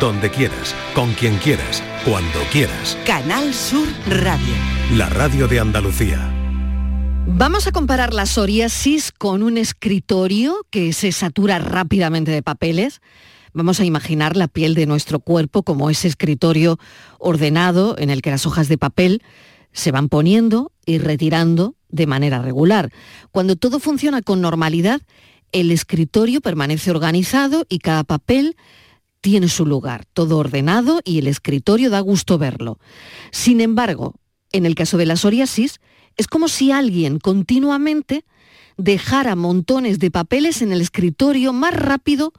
donde quieras, con quien quieras, cuando quieras. Canal Sur Radio. La radio de Andalucía. Vamos a comparar la psoriasis con un escritorio que se satura rápidamente de papeles. Vamos a imaginar la piel de nuestro cuerpo como ese escritorio ordenado en el que las hojas de papel se van poniendo y retirando de manera regular. Cuando todo funciona con normalidad, el escritorio permanece organizado y cada papel tiene su lugar, todo ordenado y el escritorio da gusto verlo. Sin embargo, en el caso de la psoriasis, es como si alguien continuamente dejara montones de papeles en el escritorio más rápido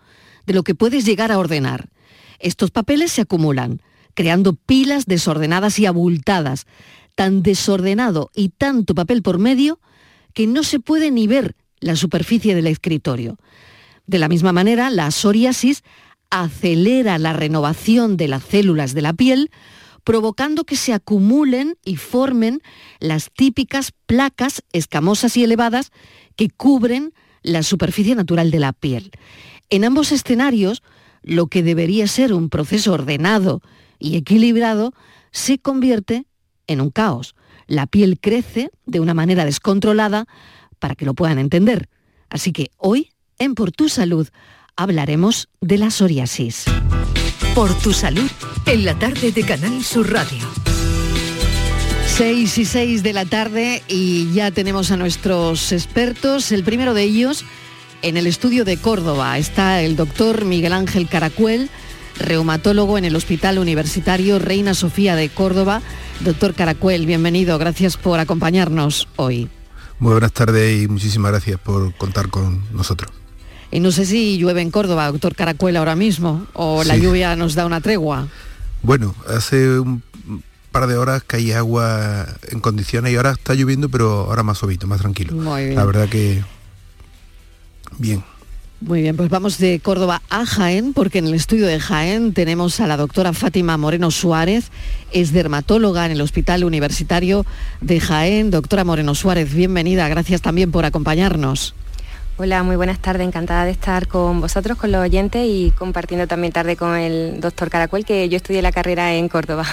de lo que puedes llegar a ordenar. Estos papeles se acumulan, creando pilas desordenadas y abultadas, tan desordenado y tanto papel por medio que no se puede ni ver la superficie del escritorio. De la misma manera, la psoriasis acelera la renovación de las células de la piel, provocando que se acumulen y formen las típicas placas escamosas y elevadas que cubren la superficie natural de la piel. En ambos escenarios, lo que debería ser un proceso ordenado y equilibrado se convierte en un caos. La piel crece de una manera descontrolada para que lo puedan entender. Así que hoy, en Por tu Salud, hablaremos de la psoriasis. Por tu salud, en la tarde de Canal Sur Radio. 6 y 6 de la tarde y ya tenemos a nuestros expertos. El primero de ellos, en el estudio de Córdoba, está el doctor Miguel Ángel Caracuel, reumatólogo en el Hospital Universitario Reina Sofía de Córdoba. Doctor Caracuel, bienvenido, gracias por acompañarnos hoy. Muy buenas tardes y muchísimas gracias por contar con nosotros. Y no sé si llueve en Córdoba, doctor Caracuel, ahora mismo, o la lluvia nos da una tregua. Bueno, hace un par de horas caí agua en condiciones y ahora está lloviendo, pero ahora más suavito, más tranquilo. Muy bien. La verdad que bien. Muy bien, pues vamos de Córdoba a Jaén, porque en el estudio de Jaén tenemos a la doctora Fátima Moreno Suárez, es dermatóloga en el Hospital Universitario de Jaén. Doctora Moreno Suárez, bienvenida, gracias también por acompañarnos. Hola, muy buenas tardes, encantada de estar con vosotros, con los oyentes y compartiendo también tarde con el doctor Caracuel, que yo estudié la carrera en Córdoba.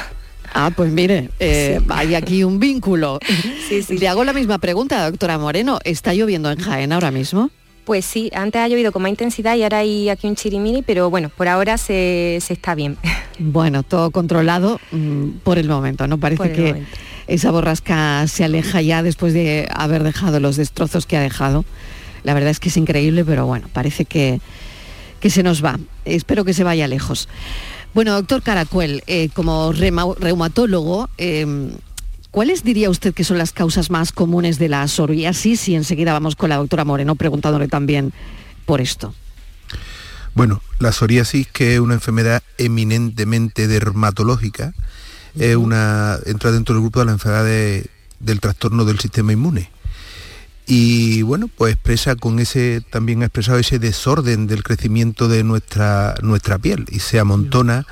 Ah, pues mire, eh, hay aquí un vínculo. Sí, sí. Le hago la misma pregunta, doctora Moreno. ¿Está lloviendo en Jaén ahora mismo? Pues sí, antes ha llovido con más intensidad y ahora hay aquí un chirimiri, pero bueno, por ahora se, se está bien. Bueno, todo controlado mm, por el momento, ¿no? Parece que momento. esa borrasca se aleja ya después de haber dejado los destrozos que ha dejado. La verdad es que es increíble, pero bueno, parece que, que se nos va. Espero que se vaya lejos. Bueno, doctor Caracuel, eh, como reuma- reumatólogo, eh, ¿cuáles diría usted que son las causas más comunes de la psoriasis? Y enseguida vamos con la doctora Moreno preguntándole también por esto. Bueno, la psoriasis, que es una enfermedad eminentemente dermatológica, es una, entra dentro del grupo de las enfermedades del trastorno del sistema inmune. Y bueno, pues expresa con ese, también ha expresado ese desorden del crecimiento de nuestra, nuestra piel y se amontona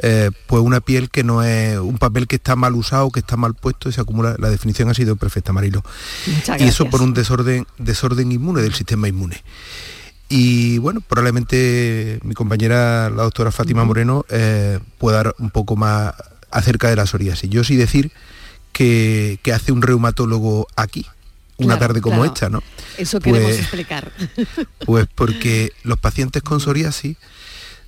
eh, pues una piel que no es un papel que está mal usado, que está mal puesto y se acumula. La definición ha sido perfecta, Marilo. Muchas Y eso por un desorden, desorden inmune del sistema inmune. Y bueno, probablemente mi compañera, la doctora Fátima Moreno, eh, pueda dar un poco más acerca de la psoriasis. Yo sí decir que, que hace un reumatólogo aquí, una Claro, tarde como claro. esta, ¿no? Eso queremos Pues- explicar. Pues porque los pacientes con psoriasis,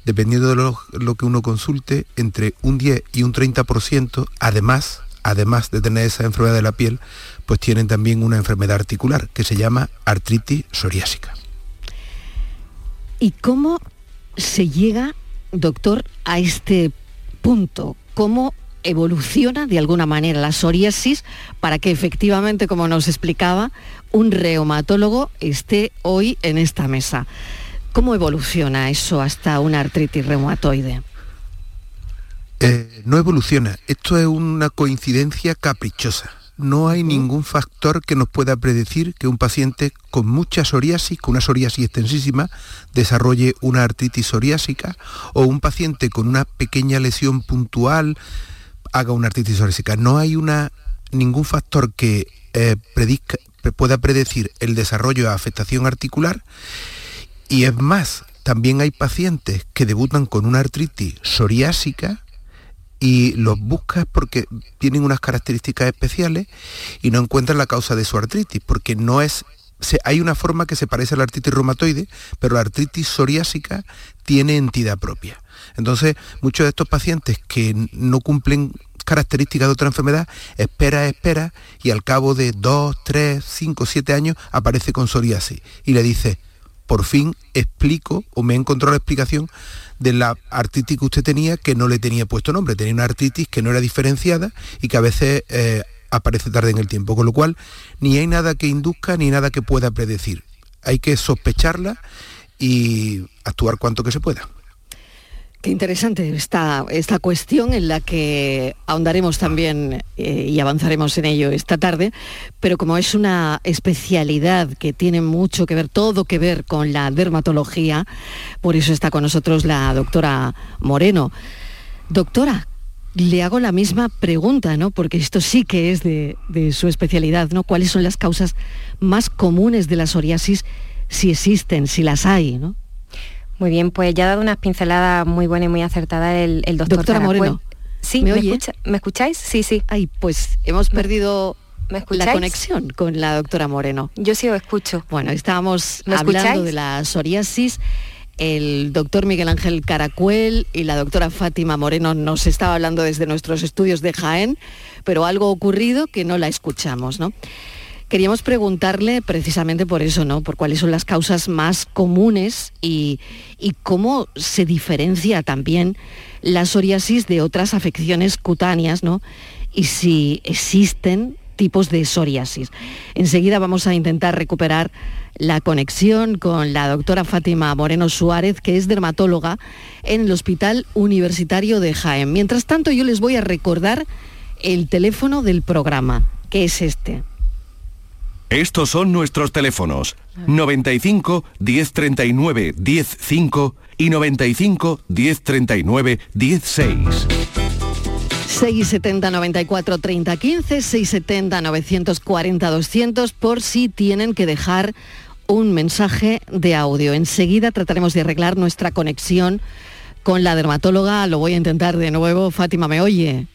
dependiendo de lo, lo que uno consulte, entre un 10 y un 30%, además, además de tener esa enfermedad de la piel, pues tienen también una enfermedad articular que se llama artritis psoriásica. ¿Y cómo se llega, doctor, a este punto? ¿Cómo evoluciona de alguna manera la psoriasis para que efectivamente, como nos explicaba, un reumatólogo esté hoy en esta mesa? ¿Cómo evoluciona eso hasta una artritis reumatoide? Eh, no evoluciona. Esto es una coincidencia caprichosa. No hay ningún factor que nos pueda predecir que un paciente con mucha psoriasis, con una psoriasis extensísima, desarrolle una artritis psoriásica o un paciente con una pequeña lesión puntual haga una artritis psoriásica. No hay una, ningún factor que eh, pueda predecir el desarrollo de afectación articular y es más, también hay pacientes que debutan con una artritis psoriásica y los buscas porque tienen unas características especiales y no encuentran la causa de su artritis, porque no es hay una forma que se parece a la artritis reumatoide, pero la artritis psoriásica tiene entidad propia. Entonces, muchos de estos pacientes que no cumplen características de otra enfermedad, espera, espera, y al cabo de dos, tres, cinco, siete años aparece con psoriasis. Y le dice, por fin explico o me he encontrado la explicación de la artritis que usted tenía que no le tenía puesto nombre. Tenía una artritis que no era diferenciada y que a veces eh, aparece tarde en el tiempo. Con lo cual, ni hay nada que induzca ni nada que pueda predecir. Hay que sospecharla y actuar cuanto que se pueda. Qué interesante esta, esta cuestión en la que ahondaremos también eh, y avanzaremos en ello esta tarde, pero como es una especialidad que tiene mucho que ver, todo que ver con la dermatología, por eso está con nosotros la doctora Moreno. Doctora, le hago la misma pregunta, ¿no? Porque esto sí que es de, de su especialidad, ¿no? ¿Cuáles son las causas más comunes de la psoriasis, si existen, si las hay, ¿no? Muy bien, pues ya ha dado unas pinceladas muy buenas y muy acertadas el, doctor Doctora Moreno. Sí, ¿me, ¿me, escucháis? Sí, sí. Ay, pues hemos perdido la conexión con la doctora Moreno. Yo sí os escucho. Bueno, estábamos hablando de la psoriasis. El doctor Miguel Ángel Caracuel y la doctora Fátima Moreno nos estaba hablando desde nuestros estudios de Jaén, pero algo ha ocurrido que no la escuchamos, ¿no? Queríamos preguntarle precisamente por eso, ¿no? Por cuáles son las causas más comunes y, cómo se diferencia también la psoriasis de otras afecciones cutáneas, ¿no? Y si existen tipos de psoriasis. Enseguida vamos a intentar recuperar la conexión con la doctora Fátima Moreno Suárez, que es dermatóloga en el Hospital Universitario de Jaén. Mientras tanto, yo les voy a recordar el teléfono del programa, que es este, estos son nuestros teléfonos 95 1039 105 y 95 1039 16. 670 94 30 15, 670 940 200 por si tienen que dejar un mensaje de audio. Enseguida trataremos de arreglar nuestra conexión con la dermatóloga. Lo voy a intentar de nuevo. Fátima, ¿me oye?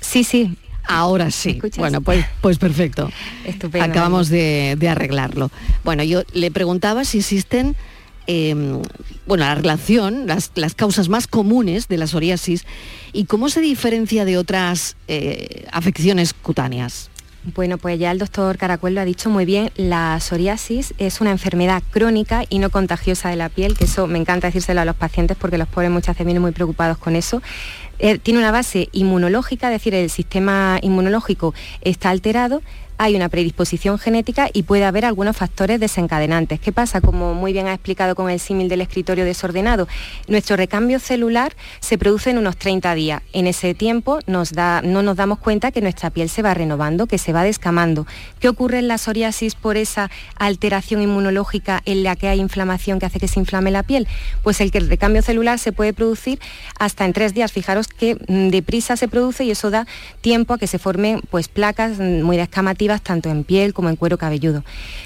Sí, sí, Ahora sí. Bueno, pues, pues perfecto. Acabamos de, arreglarlo. Bueno, yo le preguntaba si existen, em, bueno, la relación, las, causas más comunes de la psoriasis y cómo se diferencia de otras eh, afecciones cutáneas. Bueno, pues ya el doctor Caracuel lo ha dicho muy bien, la psoriasis es una enfermedad crónica y no contagiosa de la piel, que eso me encanta decírselo a los pacientes porque los pobres muchas veces vienen muy preocupados con eso. Eh, tiene una base inmunológica, es decir, el sistema inmunológico está alterado, hay una predisposición genética y puede haber algunos factores desencadenantes. ¿Qué pasa? Como muy bien ha explicado con el símil del escritorio desordenado, nuestro recambio celular se produce en unos 30 días. En ese tiempo nos da, no nos damos cuenta que nuestra piel se va renovando, que se va descamando. ¿Qué ocurre en la psoriasis por esa alteración inmunológica en la que hay inflamación que hace que se inflame la piel? Pues el que el recambio celular se puede producir hasta en tres días. Fijaros que mm, deprisa se produce y eso da tiempo a que se formen pues, placas mm, muy descamativas tanto en piel como en cuero cabelludo.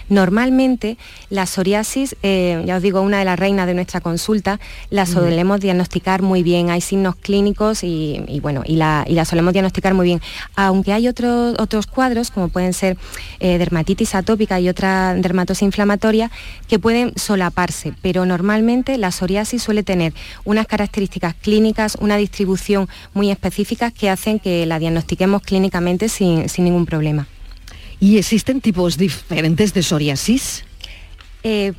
Normalmente la psoriasis, eh, ya os digo, una de las reinas de nuestra consulta, la solemos diagnosticar muy bien, hay signos clínicos y, bueno, y la, solemos diagnosticar muy bien. Aunque hay otros, otros cuadros, como pueden ser eh, dermatitis atópica y otra dermatosis inflamatoria, que pueden solaparse, pero normalmente la psoriasis suele tener unas características clínicas, una distribución muy específica que hacen que la diagnostiquemos clínicamente sin ningún problema. ¿Y existen tipos diferentes de psoriasis? Eh,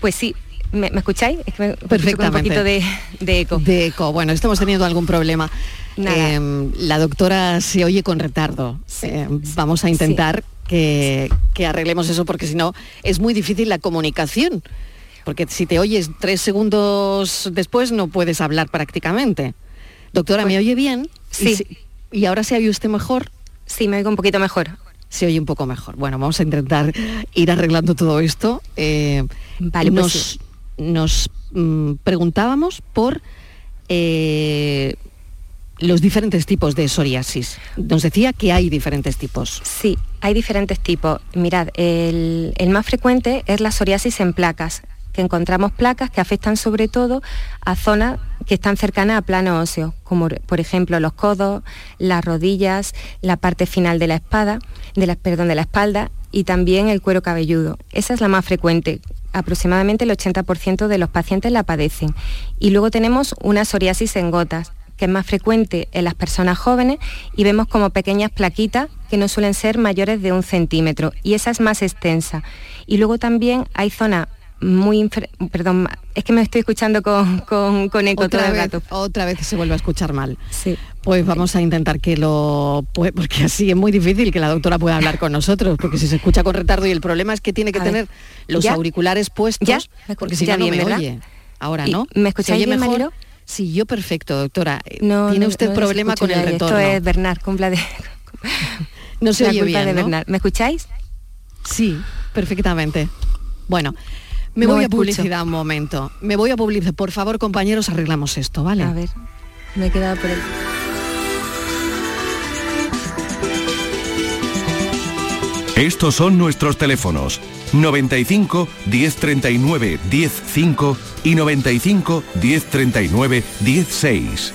pues sí, ¿Me, escucháis? Es que Perfectamente. Un poquito de, eco. De eco. Bueno, estamos teniendo algún problema. Em, la doctora se oye con retardo. Em, vamos a intentar que, arreglemos eso porque si no es muy difícil la comunicación. Porque si te oyes tres segundos después no puedes hablar prácticamente. Doctora, ¿me pues oye bien? Sí. ¿Y, ¿Y ahora se oye usted mejor? Sí, me oigo un poquito mejor se oye un poco mejor. Bueno, vamos a intentar ir arreglando todo esto. Eh, vale, pues nos, mm, preguntábamos por eh, los diferentes tipos de psoriasis. Nos decía que hay diferentes tipos. Sí, hay diferentes tipos. Mirad, el, el más frecuente es la psoriasis en placas que encontramos placas que afectan sobre todo a zonas que están cercanas a plano óseo, como por ejemplo los codos, las rodillas, la parte final de la espada, de la, perdón, de la espalda y también el cuero cabelludo. Esa es la más frecuente. Aproximadamente el 80% de los pacientes la padecen. Y luego tenemos una psoriasis en gotas, que es más frecuente en las personas jóvenes y vemos como pequeñas plaquitas que no suelen ser mayores de un centímetro y esa es más extensa. Y luego también hay zonas muy... Perdón, es que me estoy escuchando con, con, eco otra todo vez, Otra vez se vuelve a escuchar mal. Sí. Pues vamos a intentar que lo... Pues, porque así es muy difícil que la doctora pueda hablar con nosotros, porque si se escucha con retardo y el problema es que tiene que tener los auriculares puestos, ¿Ya? porque si no, no me oye. Ahora, ¿no? ¿Me escucháis bien, mejor? Sí, yo perfecto, doctora. No, ¿Tiene usted problema con el retorno? Esto es Bernard, cumpla de... no se oye bien, de ¿Me escucháis? Sí, perfectamente. Bueno, me voy a publicidad un momento. Me voy a publicidad. Por favor, compañeros, arreglamos esto, ¿vale? A ver, me he quedado por el... Estos son nuestros teléfonos 95 1039 105 y 95 1039 16.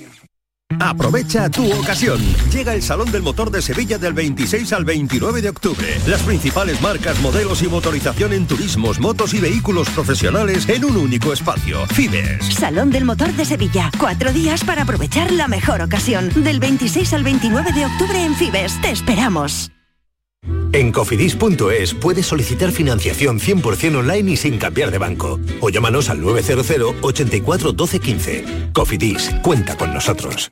Aprovecha tu ocasión. Llega el Salón del Motor de Sevilla del 26 al 29 de octubre. Las principales marcas, modelos y motorización en turismos, motos y vehículos profesionales en un único espacio. Fibes. Salón del Motor de Sevilla. Cuatro días para aprovechar la mejor ocasión. Del 26 al 29 de octubre en Fibes. Te esperamos. En cofidis.es puedes solicitar financiación 100% online y sin cambiar de banco. O llámanos al 900 84 12 15. Cofidis, cuenta con nosotros.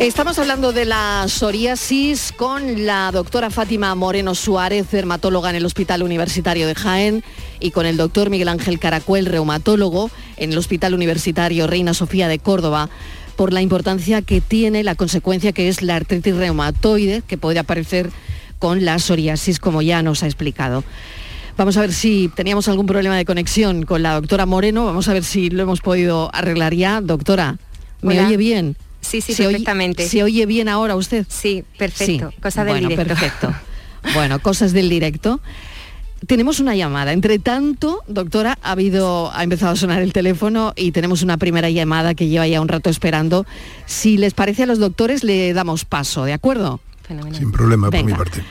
Estamos hablando de la psoriasis con la doctora Fátima Moreno Suárez, dermatóloga en el Hospital Universitario de Jaén, y con el doctor Miguel Ángel Caracuel, reumatólogo en el Hospital Universitario Reina Sofía de Córdoba, por la importancia que tiene la consecuencia que es la artritis reumatoide, que puede aparecer con la psoriasis, como ya nos ha explicado. Vamos a ver si teníamos algún problema de conexión con la doctora Moreno. Vamos a ver si lo hemos podido arreglar ya. Doctora, ¿me Hola. oye bien? Sí, sí, ¿Se oye- perfectamente. ¿Se oye bien ahora usted? Sí, perfecto. Cosa del bueno, directo. perfecto. Bueno, cosas del directo. Tenemos una llamada. Entre tanto, doctora, ha habido, ha empezado a sonar el teléfono y tenemos una primera llamada que lleva ya un rato esperando. Si les parece a los doctores, le damos paso, ¿de acuerdo? Sin problema por mi Venga. parte.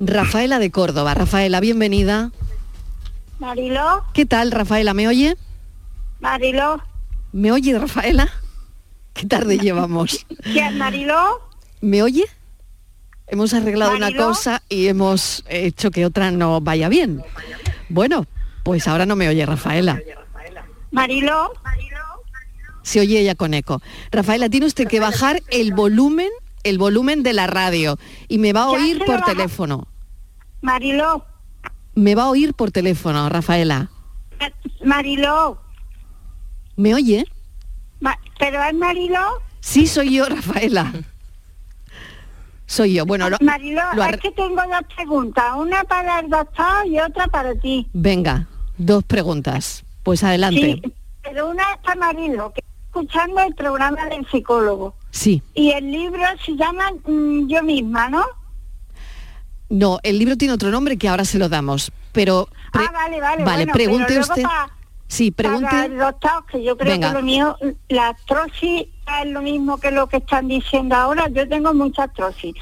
Rafaela de Córdoba. Rafaela, bienvenida. Mariló, ¿Qué tal, Rafaela? ¿Me oye? Mariló, ¿Me oye, Rafaela? ¿Qué tarde llevamos? ¿qué, Mariló? ¿Me oye? Hemos arreglado una cosa y hemos hecho que otra no vaya bien. Bueno, pues ahora no me oye Rafaela. Mariló, Se oye ella con eco. Rafaela, tiene usted que bajar el volumen, el volumen de la radio y me va a oír por teléfono. Mariló, Me va a oír por teléfono, Rafaela. Mariló, ¿Me oye? ¿Pero es Mariló? Sí, soy yo, Rafaela. Soy yo. Bueno, lo- Mariló, lo es que tengo dos preguntas, una para el doctor y otra para ti. venga, dos preguntas. Pues adelante. Sí, pero una es para Mariló, que está escuchando el programa del psicólogo. Sí. Y el libro se llama mm, Yo misma, ¿no? No, el libro tiene otro nombre que ahora se lo damos. Pero ah, vale, vale. vale, bueno, pregunte usted. pa- Sí, el doctor, que yo creo Venga. que lo mío, la artrosis es lo mismo que lo que están diciendo ahora. Yo tengo mucha artrosis.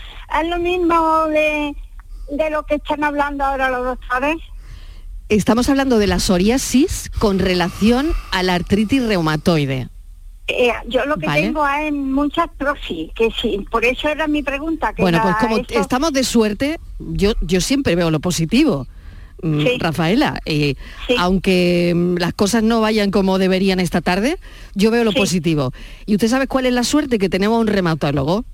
Es lo mismo de, de lo que están hablando ahora los doctores. Estamos hablando de la psoriasis con relación a la artritis reumatoide. Eh, yo lo que Vale. tengo es mucha artrosis, que sí, por eso era mi pregunta. Que Bueno, pues como estamos de suerte, yo, yo siempre veo lo positivo. Mm, Sí. Rafaela, eh, aunque mm, las cosas no vayan como deberían esta tarde, yo veo lo positivo. ¿Y usted sabe cuál es la suerte? Que tenemos un reumatólogo.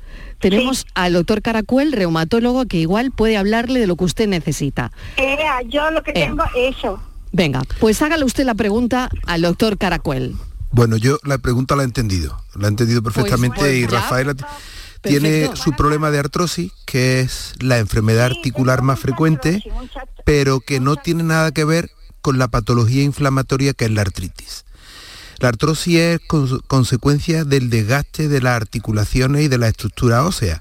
Tenemos al doctor Caracuel, reumatólogo, que igual puede hablarle de lo que usted necesita. Eh, yo lo que Eh. tengo es eso. Venga, pues hágale usted la pregunta al doctor Caracuel. Bueno, yo la pregunta la he entendido, la he entendido perfectamente pues y. Rafaela tiene su problema de artrosis, que es la enfermedad articular más frecuente, pero que no tiene nada que ver con la patología inflamatoria que es la artritis. La artrosis es cons- consecuencia del desgaste de las articulaciones y de la estructura ósea,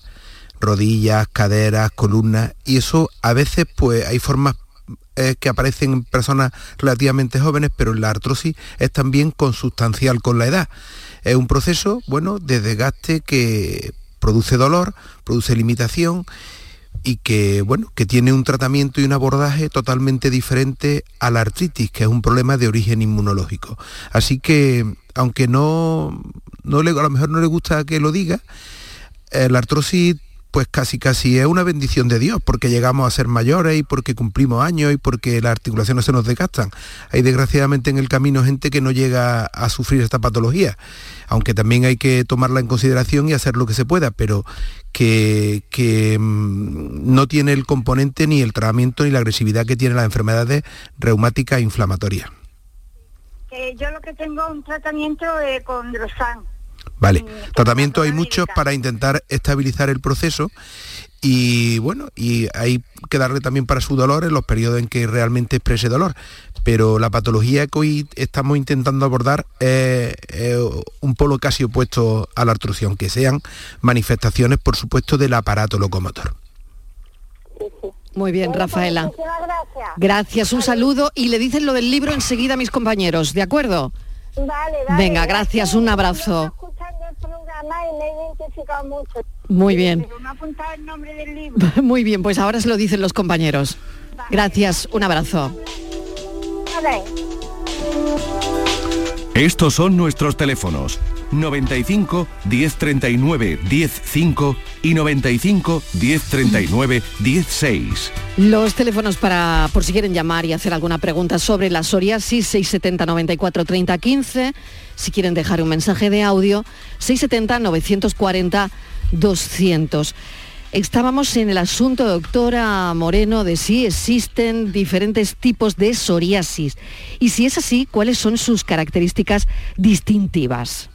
rodillas, caderas, columnas, y eso a veces pues hay formas eh, que aparecen en personas relativamente jóvenes, pero la artrosis es también consustancial con la edad. Es un proceso, bueno, de desgaste que produce dolor, produce limitación y que, bueno, que tiene un tratamiento y un abordaje totalmente diferente a la artritis, que es un problema de origen inmunológico. Así que, aunque no, no le, a lo mejor no le gusta que lo diga, eh, la artrosis pues casi casi es una bendición de Dios porque llegamos a ser mayores y porque cumplimos años y porque las articulaciones se nos desgastan. Hay desgraciadamente en el camino gente que no llega a sufrir esta patología, aunque también hay que tomarla en consideración y hacer lo que se pueda, pero que, que, mm, no tiene el componente ni el tratamiento ni la agresividad que tienen las enfermedades reumáticas e inflamatorias. Que yo lo que tengo un tratamiento eh, con Drosan. Vale, tratamiento hay muchos para intentar estabilizar el proceso y bueno, y hay que darle también para su dolor en los periodos en que realmente exprese dolor. Pero la patología que hoy estamos intentando abordar es, es un polo casi opuesto a la artrusión, que sean manifestaciones, por supuesto, del aparato locomotor. Muy bien, Rafaela. Gracias, un saludo y le dicen lo del libro enseguida a mis compañeros, ¿de acuerdo? Vale, vale. Venga, gracias, un abrazo. Programa y me he identificado mucho. Muy bien. Pero me ha apuntado el nombre del libro. Muy bien, pues ahora se lo dicen los compañeros. Gracias, un abrazo. Vale. Estos son nuestros teléfonos 95 1039 105 y 95 1039 16. Los teléfonos para, por si quieren llamar y hacer alguna pregunta sobre la psoriasis, 670 94 30 15. Si quieren dejar un mensaje de audio, 670 940 200. Estábamos en el asunto, doctora Moreno, de si existen diferentes tipos de psoriasis y si es así, cuáles son sus características distintivas.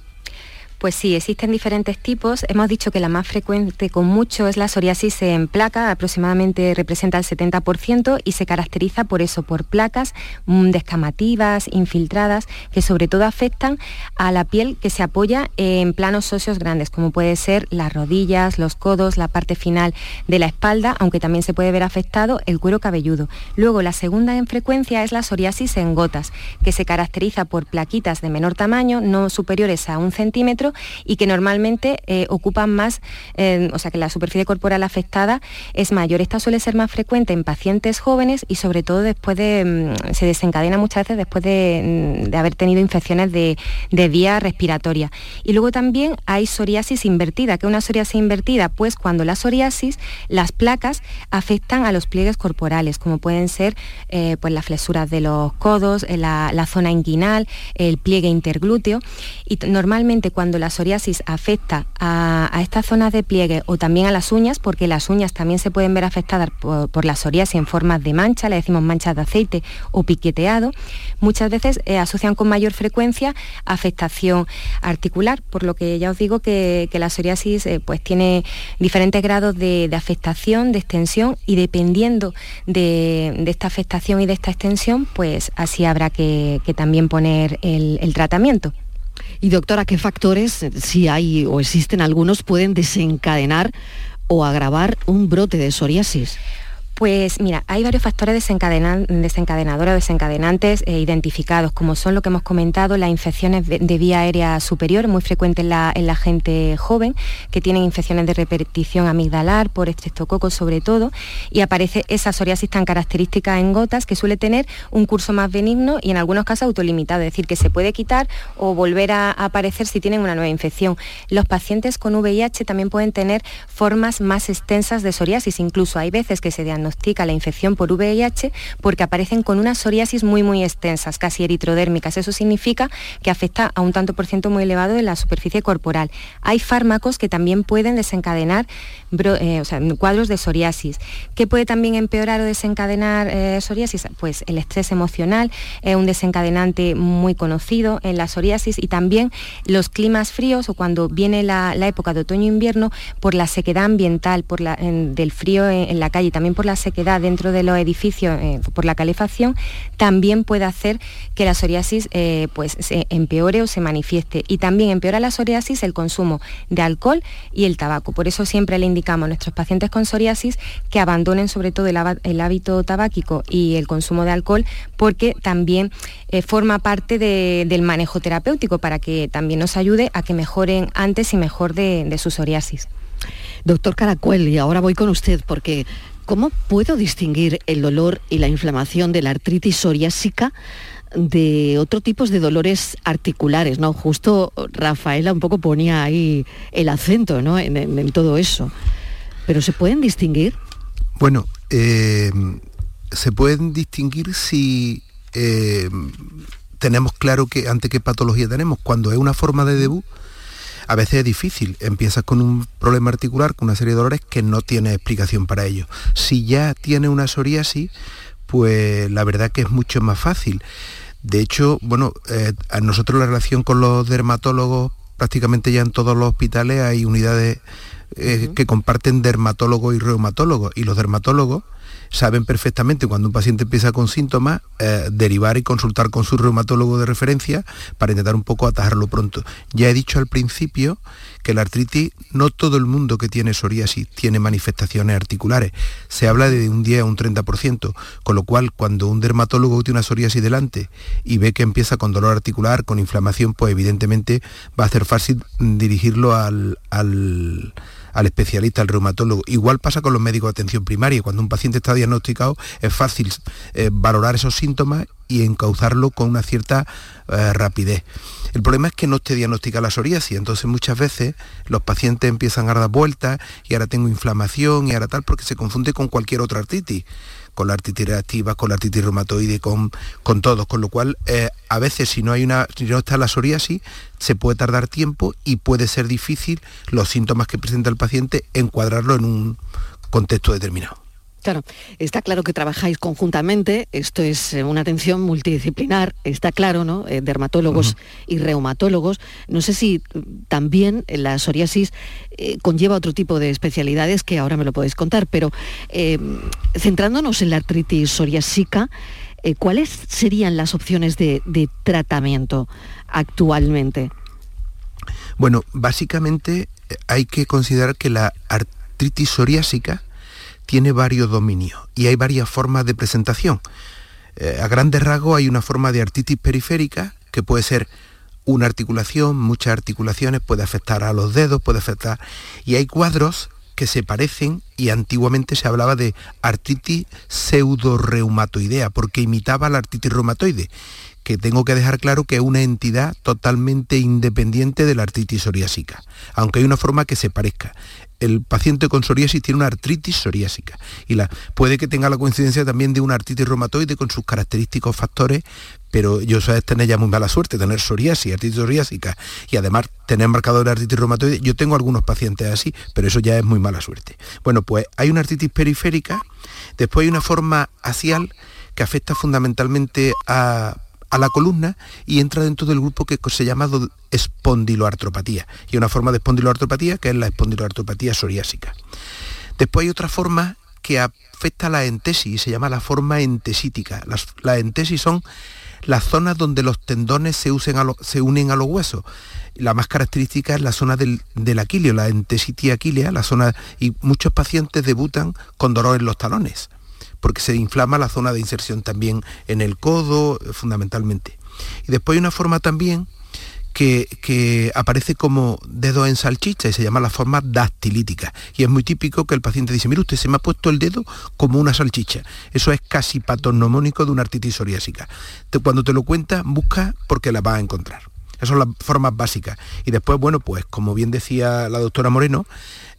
Pues sí, existen diferentes tipos. Hemos dicho que la más frecuente con mucho es la psoriasis en placa, aproximadamente representa el 70% y se caracteriza por eso, por placas mm, descamativas, infiltradas, que sobre todo afectan a la piel que se apoya en planos óseos grandes, como puede ser las rodillas, los codos, la parte final de la espalda, aunque también se puede ver afectado el cuero cabelludo. Luego, la segunda en frecuencia es la psoriasis en gotas, que se caracteriza por plaquitas de menor tamaño, no superiores a un centímetro, y que normalmente eh, ocupan más, eh, o sea que la superficie corporal afectada es mayor. Esta suele ser más frecuente en pacientes jóvenes y sobre todo después de, mm, se desencadena muchas veces después de, mm, haber tenido infecciones de, vía respiratoria. Y luego también hay psoriasis invertida. ¿Qué es una psoriasis invertida? Pues cuando la psoriasis, las placas afectan a los pliegues corporales, como pueden ser eh, pues las flesuras de los codos, la, la zona inguinal, el pliegue interglúteo. Y normalmente cuando la psoriasis afecta a, estas zonas de pliegue o también a las uñas, porque las uñas también se pueden ver afectadas por, la psoriasis en formas de mancha, le decimos manchas de aceite o piqueteado, muchas veces eh, asocian con mayor frecuencia afectación articular, por lo que ya os digo que, la psoriasis eh, pues tiene diferentes grados de, afectación, de extensión y dependiendo de, esta afectación y de esta extensión, pues así habrá que, también poner el tratamiento. Y doctora, ¿qué factores, si hay o existen algunos, pueden desencadenar o agravar un brote de psoriasis? Pues mira, hay varios factores desencadenadores o desencadenantes eh, identificados, como son lo que hemos comentado, las infecciones de, vía aérea superior, muy frecuentes en la, gente joven, que tienen infecciones de repetición amigdalar, por estreptococo sobre todo, y aparece esa psoriasis tan característica en gotas que suele tener un curso más benigno y en algunos casos autolimitado, es decir, que se puede quitar o volver a, aparecer si tienen una nueva infección. Los pacientes con VIH también pueden tener formas más extensas de psoriasis, incluso hay veces que se diagnostican la infección por VIH porque aparecen con unas psoriasis muy muy extensas, casi eritrodérmicas. Eso significa que afecta a un tanto por ciento muy elevado de la superficie corporal. Hay fármacos que también pueden desencadenar eh, cuadros de psoriasis. ¿Qué puede también empeorar o desencadenar eh, psoriasis? Pues el estrés emocional es un desencadenante muy conocido en la psoriasis y también los climas fríos o cuando viene la, época de otoño-invierno por la sequedad ambiental, por la, del frío en, en la calle, también por la sequedad dentro de los edificios eh, por la calefacción, también puede hacer que la psoriasis eh, pues, se empeore o se manifieste. Y también empeora la psoriasis el consumo de alcohol y el tabaco. Por eso siempre le indicamos a nuestros pacientes con psoriasis que abandonen sobre todo el, hábito tabáquico y el consumo de alcohol porque también eh, forma parte del manejo terapéutico para que también nos ayude a que mejoren antes y mejor de, de su psoriasis. Doctor Caracuel, y ahora voy con usted porque ¿Cómo puedo distinguir el dolor y la inflamación de la artritis psoriásica de otro tipos de dolores articulares, ¿no? Justo Rafaela un poco ponía ahí el acento, ¿no? En, todo eso. Pero ¿se pueden distinguir? Bueno, eh, se pueden distinguir si eh, tenemos claro que ante qué patología tenemos. Cuando es una forma de debut, a veces es difícil. Empiezas con un problema articular, con una serie de dolores que no tiene explicación para ello. Si ya tiene una psoriasis, pues la verdad que es mucho más fácil. De hecho, bueno, eh, a nosotros la relación con los dermatólogos, prácticamente ya en todos los hospitales hay unidades eh, que comparten dermatólogos y reumatólogos. Y los dermatólogos saben perfectamente cuando un paciente empieza con síntomas, eh, derivar y consultar con su reumatólogo de referencia para intentar un poco atajarlo pronto. Ya he dicho al principio que la artritis, no todo el mundo que tiene psoriasis tiene manifestaciones articulares. Se habla de un 10 a un 30%, con lo cual cuando un dermatólogo tiene una psoriasis delante y ve que empieza con dolor articular, con inflamación, pues evidentemente va a ser fácil dirigirlo al al especialista, al reumatólogo. Igual pasa con los médicos de atención primaria. Cuando un paciente está diagnosticado es fácil eh, valorar esos síntomas y encauzarlo con una cierta eh, rapidez. El problema es que no esté diagnosticada la psoriasis, entonces muchas veces los pacientes empiezan a dar vueltas y ahora tengo inflamación y ahora tal porque se confunde con cualquier otra artritis con la artritis reactiva, con la artritis reumatoide, con, con todos, con lo cual eh, a veces si no hay una, si no está la psoriasis, se puede tardar tiempo y puede ser difícil los síntomas que presenta el paciente encuadrarlo en un contexto determinado. Claro, está claro que trabajáis conjuntamente, esto es eh, una atención multidisciplinar, está claro, ¿no? Eh, dermatólogos y reumatólogos. No sé si mm, también la psoriasis eh, conlleva otro tipo de especialidades que ahora me lo podéis contar, pero centrándonos en la artritis psoriásica, ¿cuáles serían las opciones de, de tratamiento actualmente? Bueno, básicamente hay que considerar que la artritis psoriásica tiene varios dominios y hay varias formas de presentación. Eh, a grandes rasgos hay una forma de artritis periférica que puede ser una articulación, muchas articulaciones, puede afectar a los dedos, puede afectar... Y hay cuadros que se parecen y antiguamente se hablaba de artritis pseudoreumatoidea porque imitaba la artritis reumatoide, que tengo que dejar claro que es una entidad totalmente independiente de la artritis psoriásica, aunque hay una forma que se parezca el paciente con psoriasis tiene una artritis psoriásica y la, puede que tenga la coincidencia también de una artritis reumatoide con sus característicos factores, pero yo sé tener ya muy mala suerte, tener psoriasis, artritis psoriásica y además tener marcador de artritis reumatoide. Yo tengo algunos pacientes así, pero eso ya es muy mala suerte. Bueno, pues hay una artritis periférica, después hay una forma axial que afecta fundamentalmente a a la columna y entra dentro del grupo que se llama espondiloartropatía. Y una forma de espondiloartropatía que es la espondiloartropatía psoriásica. Después hay otra forma que afecta a la entesis y se llama la forma entesítica. Las, entesis son las zonas donde los tendones se, se, unen a los huesos. La más característica es la zona del, del aquileo, la entesitis aquilea, la zona, y muchos pacientes debutan con dolor en los talones porque se inflama la zona de inserción también en el codo, fundamentalmente. Y después hay una forma también que, aparece como dedo en salchicha y se llama la forma dactilítica. Y es muy típico que el paciente dice, mire usted, se me ha puesto el dedo como una salchicha. Eso es casi patognomónico de una artritis psoriásica. cuando te lo cuenta, busca porque la vas a encontrar. Esas son las formas básicas. Y después, bueno, pues como bien decía la doctora Moreno,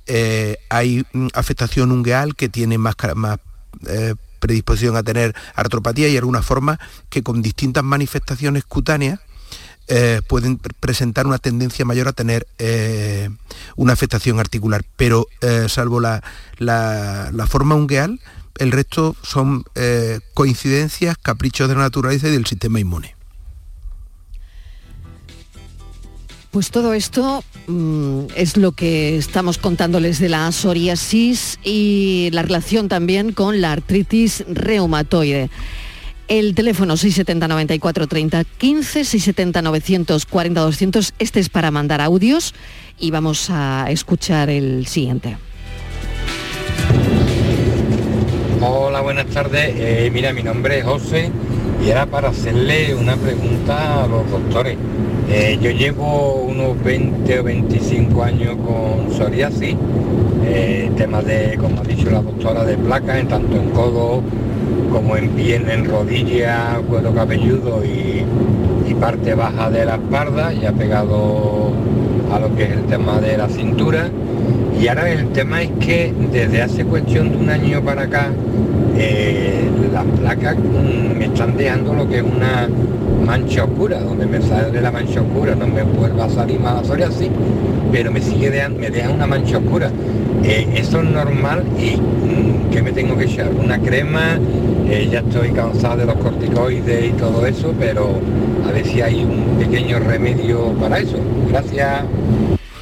eh, hay mm, afectación ungueal que tiene más eh, predisposición a tener artropatía y alguna forma que con distintas manifestaciones cutáneas eh, pueden presentar una tendencia mayor a tener eh, una afectación articular. Pero salvo la, la, forma ungueal, el resto son coincidencias, caprichos de la naturaleza y del sistema inmune. Pues todo esto mm, es lo que estamos contándoles de la psoriasis y la relación también con la artritis reumatoide. El teléfono 670 94 30 15 670 940 200. Este es para mandar audios y vamos a escuchar el siguiente. Hola, buenas tardes. Eh, mira, mi nombre es José y era para hacerle una pregunta a los doctores. Eh, yo llevo unos 20 o 25 años con psoriasis, eh, temas de, como ha dicho la doctora, de placas, en tanto en codo como en pierna, en rodilla, cuero cabelludo y, parte baja de la espalda, y ha pegado a lo que es el tema de la cintura. Y ahora el tema es que desde hace cuestión de un año para acá, eh, las placas mm, me están dejando lo que es una mancha oscura, donde me sale la mancha oscura, no me vuelva a salir más la así, pero me sigue dejando, me deja una mancha oscura. Eh, eso es normal y mm, que me tengo que echar una crema, eh, ya estoy cansado de los corticoides y todo eso, pero a ver si hay un pequeño remedio para eso. Gracias.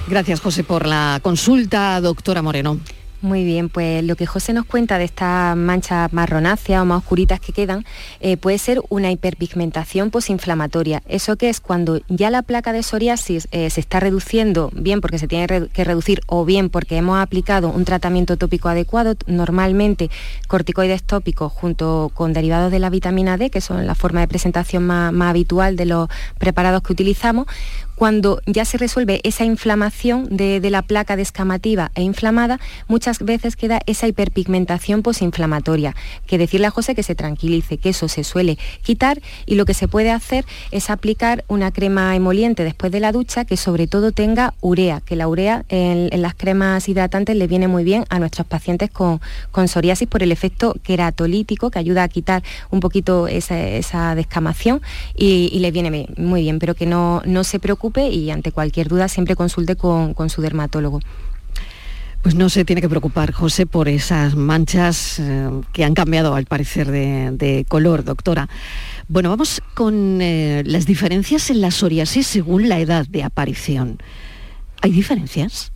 Gracias José por la consulta, doctora Moreno. Muy bien, pues lo que José nos cuenta de estas manchas marronáceas o más oscuritas que quedan eh, puede ser una hiperpigmentación posinflamatoria. Eso que es cuando ya la placa de psoriasis eh, se está reduciendo, bien porque se tiene que reducir o bien porque hemos aplicado un tratamiento tópico adecuado, normalmente corticoides tópicos junto con derivados de la vitamina D, que son la forma de presentación más habitual de los preparados que utilizamos, cuando ya se resuelve esa inflamación de, la placa descamativa e inflamada, muchas veces queda esa hiperpigmentación posinflamatoria. Que decirle a José que se tranquilice, que eso se suele quitar y lo que se puede hacer es aplicar una crema emoliente después de la ducha que sobre todo tenga urea, que la urea en, las cremas hidratantes le viene muy bien a nuestros pacientes con, psoriasis por el efecto queratolítico que ayuda a quitar un poquito esa, descamación y, le viene muy bien, pero que no, no se y ante cualquier duda siempre consulte con, su dermatólogo. Pues no se tiene que preocupar, José, por esas manchas eh, que han cambiado al parecer de, color, doctora. Bueno, vamos con eh, las diferencias en la psoriasis según la edad de aparición. ¿Hay diferencias?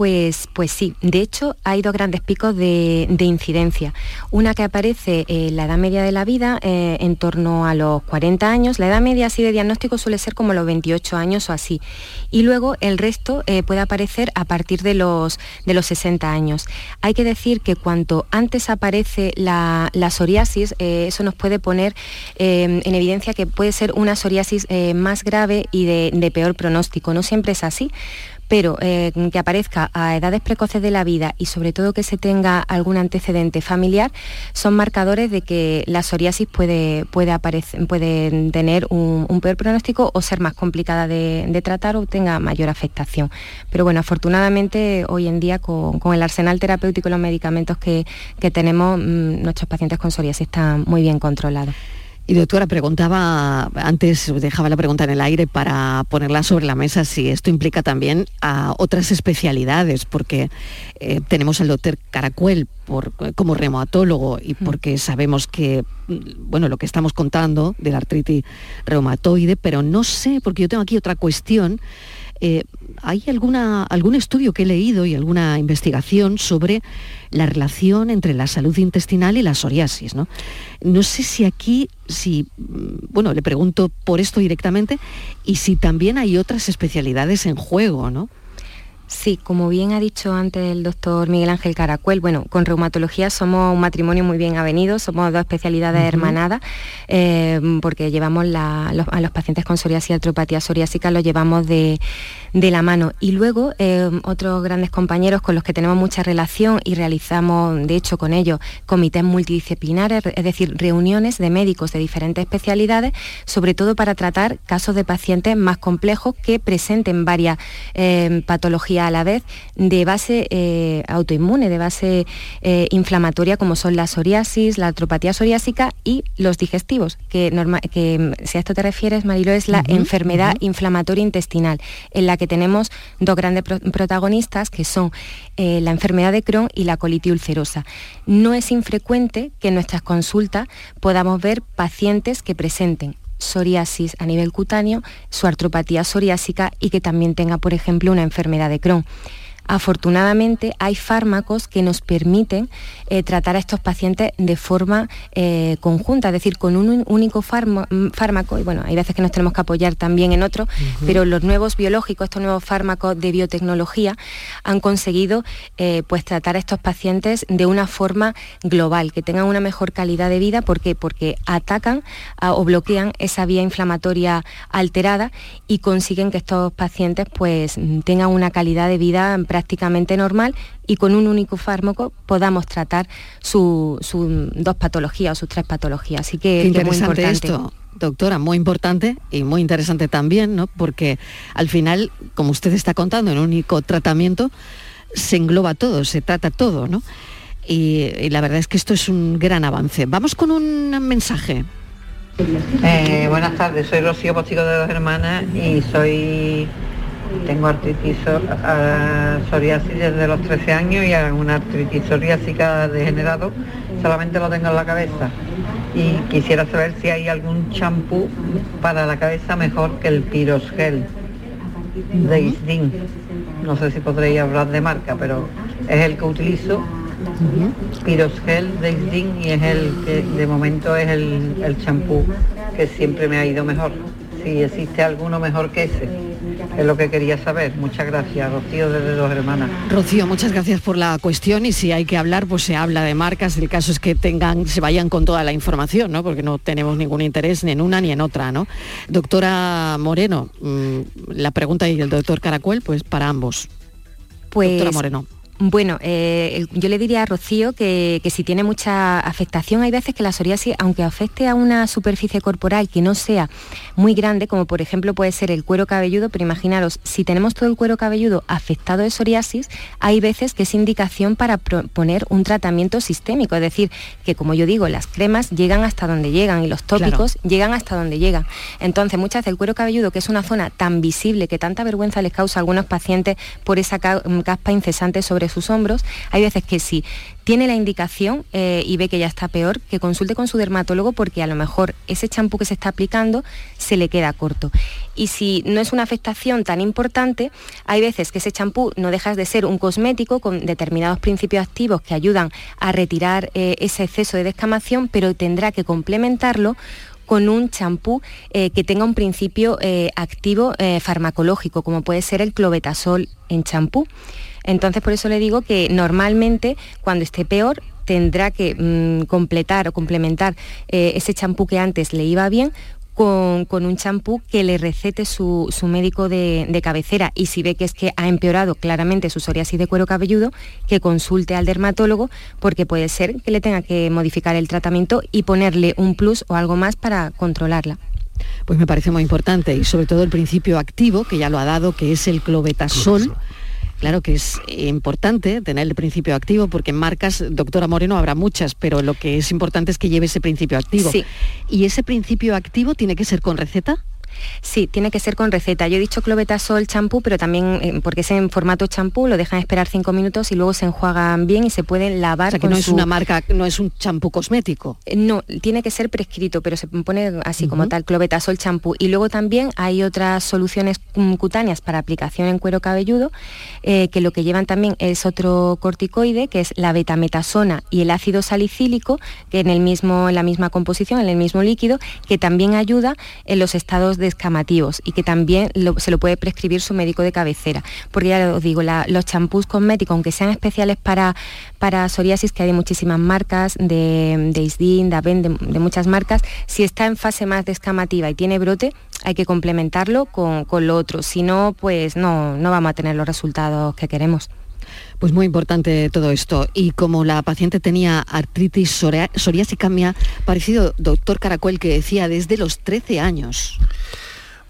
Pues, pues sí, de hecho hay dos grandes picos de, incidencia. Una que aparece en la edad media de la vida, eh, en torno a los 40 años, la edad media así de diagnóstico suele ser como los 28 años o así. Y luego el resto eh, puede aparecer a partir de los, de los 60 años. Hay que decir que cuanto antes aparece la, psoriasis, eh, eso nos puede poner en evidencia que puede ser una psoriasis más grave y de peor pronóstico. No siempre es así pero eh, que aparezca a edades precoces de la vida y sobre todo que se tenga algún antecedente familiar, son marcadores de que la psoriasis puede, puede, tener un, peor pronóstico o ser más complicada de, tratar o tenga mayor afectación. Pero bueno, afortunadamente hoy en día con, el arsenal terapéutico y los medicamentos que, tenemos, mm, nuestros pacientes con psoriasis están muy bien controlados. Y doctora, preguntaba, antes dejaba la pregunta en el aire para ponerla sobre la mesa, si esto implica también a otras especialidades, porque eh, tenemos al doctor Caracuel por, como reumatólogo y mm. porque sabemos que, bueno, lo que estamos contando de la artritis reumatoide, pero no sé, porque yo tengo aquí otra cuestión eh, ¿Hay alguna, algún estudio que he leído y alguna investigación sobre la relación entre la salud intestinal y la psoriasis? No, no sé si aquí, si, mm, bueno, le pregunto por esto directamente y si también hay otras especialidades en juego, ¿no? Sí, como bien ha dicho antes el doctor Miguel Ángel Caracuel, bueno, con reumatología somos un matrimonio muy bien avenido, somos dos especialidades hermanadas, eh, porque llevamos a los pacientes con psoriasis y artropatía psoriásica, los llevamos de, la mano. Y luego eh, otros grandes compañeros con los que tenemos mucha relación y realizamos, de hecho, con ellos comités multidisciplinares, es decir, reuniones de médicos de diferentes especialidades, sobre todo para tratar casos de pacientes más complejos que presenten varias eh, patologías a la vez de base eh, autoinmune, de base eh, inflamatoria, como son la psoriasis, la atropatía psoriásica y los digestivos, que, que si a esto te refieres, Marilo, es la enfermedad inflamatoria intestinal, en la que tenemos dos grandes protagonistas, que son eh, la enfermedad de Crohn y la colitis ulcerosa. No es infrecuente que en nuestras consultas podamos ver pacientes que presenten psoriasis a nivel cutáneo, su artropatía psoriásica y que también tenga, por ejemplo, una enfermedad de Crohn. Afortunadamente hay fármacos que nos permiten eh, tratar a estos pacientes de forma eh, conjunta, es decir, con un único mm, fármaco, y bueno, hay veces que nos tenemos que apoyar también en otro, pero los nuevos biológicos, estos nuevos fármacos de biotecnología han conseguido eh, pues tratar a estos pacientes de una forma global, que tengan una mejor calidad de vida, ¿por qué? Porque atacan o bloquean esa vía inflamatoria alterada y consiguen que estos pacientes pues tengan una calidad de vida prácticamente prácticamente normal y con un único fármaco podamos tratar sus dos patologías o sus tres patologías. Así que, es muy importante. esto, doctora, muy importante y muy interesante también, ¿no? Porque al final, como usted está contando, en un único tratamiento se engloba todo, se trata todo, ¿no? Y, la verdad es que esto es un gran avance. Vamos con un mensaje. Eh, buenas tardes, soy Rocío Postigo de dos hermanas y soy tengo artritis psoriasis desde los 13 años y una artritis psoriásica degenerado, solamente lo tengo en la cabeza. Y quisiera saber si hay algún champú para la cabeza mejor que el Pirosgel de Isdin. No sé si podréis hablar de marca, pero es el que utilizo. Pirosgel de Isdin y es el que de momento es el champú que siempre me ha ido mejor. Si existe alguno mejor que ese es lo que quería saber. Muchas gracias, Rocío, desde Dos Hermanas. Rocío, muchas gracias por la cuestión y si hay que hablar, pues se habla de marcas. El caso es que tengan, se vayan con toda la información, ¿no? Porque no tenemos ningún interés ni en una ni en otra, ¿no? Doctora Moreno, mm, la pregunta y el doctor Caracuel, pues para ambos. Pues, Doctora Moreno. Bueno, eh, yo le diría a Rocío que, si tiene mucha afectación, hay veces que la psoriasis, aunque afecte a una superficie corporal que no sea muy grande, como por ejemplo puede ser el cuero cabelludo, pero imaginaros, si tenemos todo el cuero cabelludo afectado de psoriasis, hay veces que es indicación para poner un tratamiento sistémico, es decir, que como yo digo, las cremas llegan hasta donde llegan y los tópicos llegan hasta donde llegan. Entonces, muchas veces el cuero cabelludo, que es una zona tan visible, que tanta vergüenza les causa a algunos pacientes por esa caspa incesante sobre sus hombros, hay veces que si tiene la indicación eh, y ve que ya está peor, que consulte con su dermatólogo porque a lo mejor ese champú que se está aplicando se le queda corto. Y si no es una afectación tan importante, hay veces que ese champú no deja de ser un cosmético con determinados principios activos que ayudan a retirar eh, ese exceso de descamación, pero tendrá que complementarlo con un champú eh, que tenga un principio activo farmacológico, como puede ser el clobetasol en champú. Entonces, por eso le digo que normalmente cuando esté peor tendrá que mm, completar o complementar eh, ese champú que antes le iba bien con, un champú que le recete su, médico de, cabecera y si ve que es que ha empeorado claramente su psoriasis de cuero cabelludo, que consulte al dermatólogo porque puede ser que le tenga que modificar el tratamiento y ponerle un plus o algo más para controlarla. Pues me parece muy importante y sobre todo el principio activo, que ya lo ha dado, que es el clobetasol. Claro que es importante tener el principio activo porque en marcas, doctora Moreno, habrá muchas, pero lo que es importante es que lleve ese principio activo. Sí. ¿Y ese principio activo tiene que ser con receta? Sí, tiene que ser con receta. Yo he dicho clobetasol champú, pero también eh, porque es en formato champú, lo dejan esperar cinco minutos y luego se enjuagan bien y se pueden lavar. O sea, que no es una marca, no es un champú cosmético. Eh, no, tiene que ser prescrito, pero se pone así como tal, clobetasol champú. Y luego también hay otras soluciones cutáneas para aplicación en cuero cabelludo, eh, que lo que llevan también es otro corticoide, que es la betametasona y el ácido salicílico, que en, el mismo, en la misma composición, en el mismo líquido, que también ayuda en los estados de descamativos y que también se lo puede prescribir su médico de cabecera. Porque ya os digo, los champús cosméticos, aunque sean especiales para, para psoriasis, que hay muchísimas marcas, de, de Isdin, de Aven, de, muchas marcas, si está en fase más descamativa y tiene brote, hay que complementarlo con, con lo otro. Si no, pues no, no vamos a tener los resultados que queremos. Pues muy importante todo esto. Y como la paciente tenía artritis ha parecido, doctor Caracuel, que decía desde los 13 años.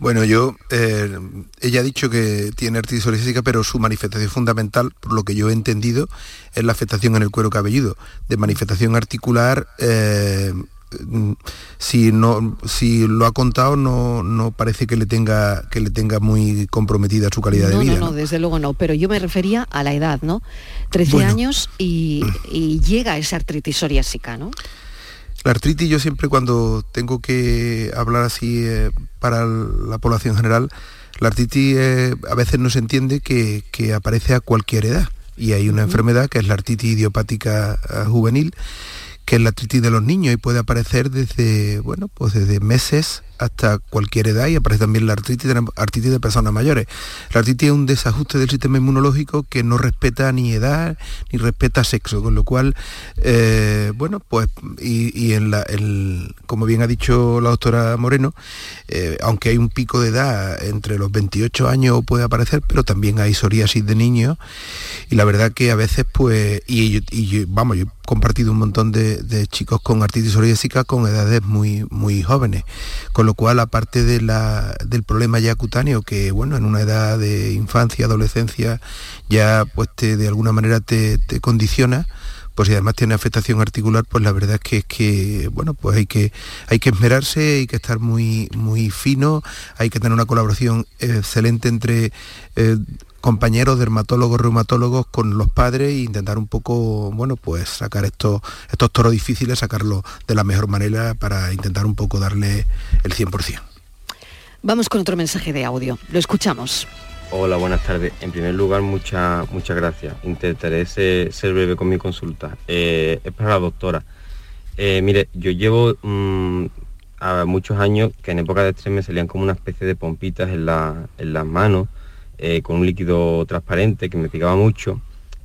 Bueno, yo, eh, ella ha dicho que tiene artritis psoriásica, pero su manifestación fundamental, por lo que yo he entendido, es la afectación en el cuero cabelludo, de manifestación articular eh, si no si lo ha contado no, no parece que le tenga que le tenga muy comprometida su calidad de vida. No, no, desde luego no, pero yo me refería a la edad, ¿no? 13 años y, llega esa artritis psoriásica, ¿no? La artritis yo siempre cuando tengo que hablar así eh, para la población general, la artritis eh, a veces no se entiende que, aparece a cualquier edad y hay una enfermedad que es la artritis idiopática eh, juvenil que es la artritis de los niños y puede aparecer desde, bueno, pues desde meses hasta cualquier edad y aparece también la artritis de, artritis de personas mayores. La artritis es un desajuste del sistema inmunológico que no respeta ni edad ni respeta sexo, con lo cual, eh, bueno, pues, y, en la, como bien ha dicho la doctora Moreno, eh, aunque hay un pico de edad entre los 28 años puede aparecer, pero también hay psoriasis de niños y la verdad que a veces, pues, y, y vamos, yo he compartido un montón de, chicos con artritis psoriásica con edades muy, muy jóvenes, con lo cual aparte de del problema ya cutáneo que bueno en una edad de infancia adolescencia ya pues de alguna manera te, condiciona pues si además tiene afectación articular, pues la verdad es que es que, bueno, pues hay que, hay que esmerarse, hay que estar muy, muy fino, hay que tener una colaboración excelente entre eh, compañeros dermatólogos, reumatólogos con los padres e intentar un poco, bueno, pues sacar estos, estos toros difíciles, sacarlos de la mejor manera para intentar un poco darle el 100%. Vamos con otro mensaje de audio. Lo escuchamos. Hola, buenas tardes. En primer lugar, muchas muchas gracias. Intentaré ser, breve con mi consulta. Eh, es para la doctora. Eh, mire, yo llevo mm, muchos años que en época de estrés me salían como una especie de pompitas en, la, en las manos eh, con un líquido transparente que me picaba mucho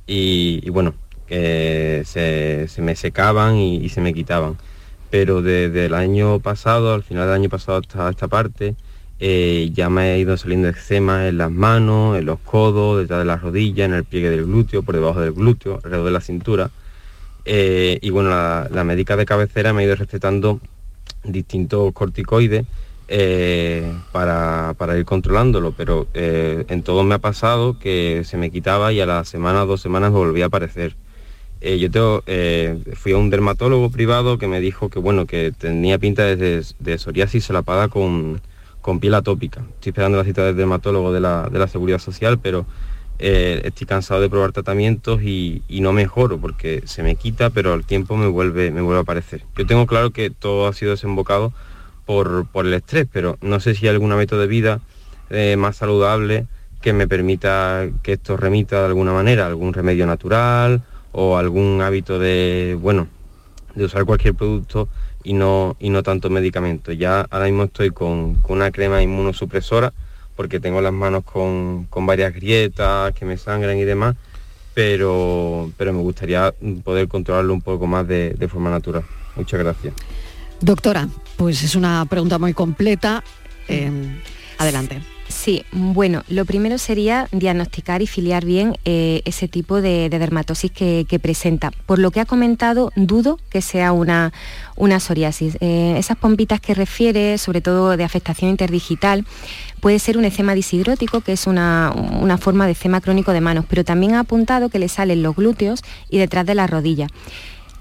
y, bueno, que se, me secaban y, se me quitaban. Pero desde el año pasado, al final del año pasado hasta esta parte, eh, ya me ha ido saliendo eczema en las manos, en los codos, detrás de las rodillas, en el pliegue del glúteo, por debajo del glúteo, alrededor de la cintura. Eh, y bueno, la, médica de cabecera me ha ido recetando distintos corticoides eh, para, ir controlándolo, pero en todo me ha pasado que se me quitaba y a la semana o dos semanas volvía a aparecer. yo tengo, fui a un dermatólogo privado que me dijo que bueno, que tenía pinta de, de psoriasis solapada con, con piel atópica. Estoy esperando la cita del dermatólogo de la, de la Seguridad Social, pero eh, estoy cansado de probar tratamientos y, no mejoro porque se me quita, pero al tiempo me vuelve, me vuelve a aparecer. Yo tengo claro que todo ha sido desembocado por, por el estrés, pero no sé si hay algún método de vida eh, más saludable que me permita que esto remita de alguna manera, algún remedio natural o algún hábito de, bueno, de usar cualquier producto y no, y no tanto medicamento. Ya ahora mismo estoy con, una crema inmunosupresora porque tengo las manos con, varias grietas que me sangran y demás, pero, pero me gustaría poder controlarlo un poco más de, forma natural. Muchas gracias. Doctora, pues es una pregunta muy completa. Eh, adelante. Sí, bueno, lo primero sería diagnosticar y filiar bien eh, ese tipo de, dermatosis que, presenta. Por lo que ha comentado, dudo que sea una, una psoriasis. Eh, esas pompitas que refiere, sobre todo de afectación interdigital, puede ser un eczema disidrótico, que es una, una forma de eczema crónico de manos, pero también ha apuntado que le salen los glúteos y detrás de la rodilla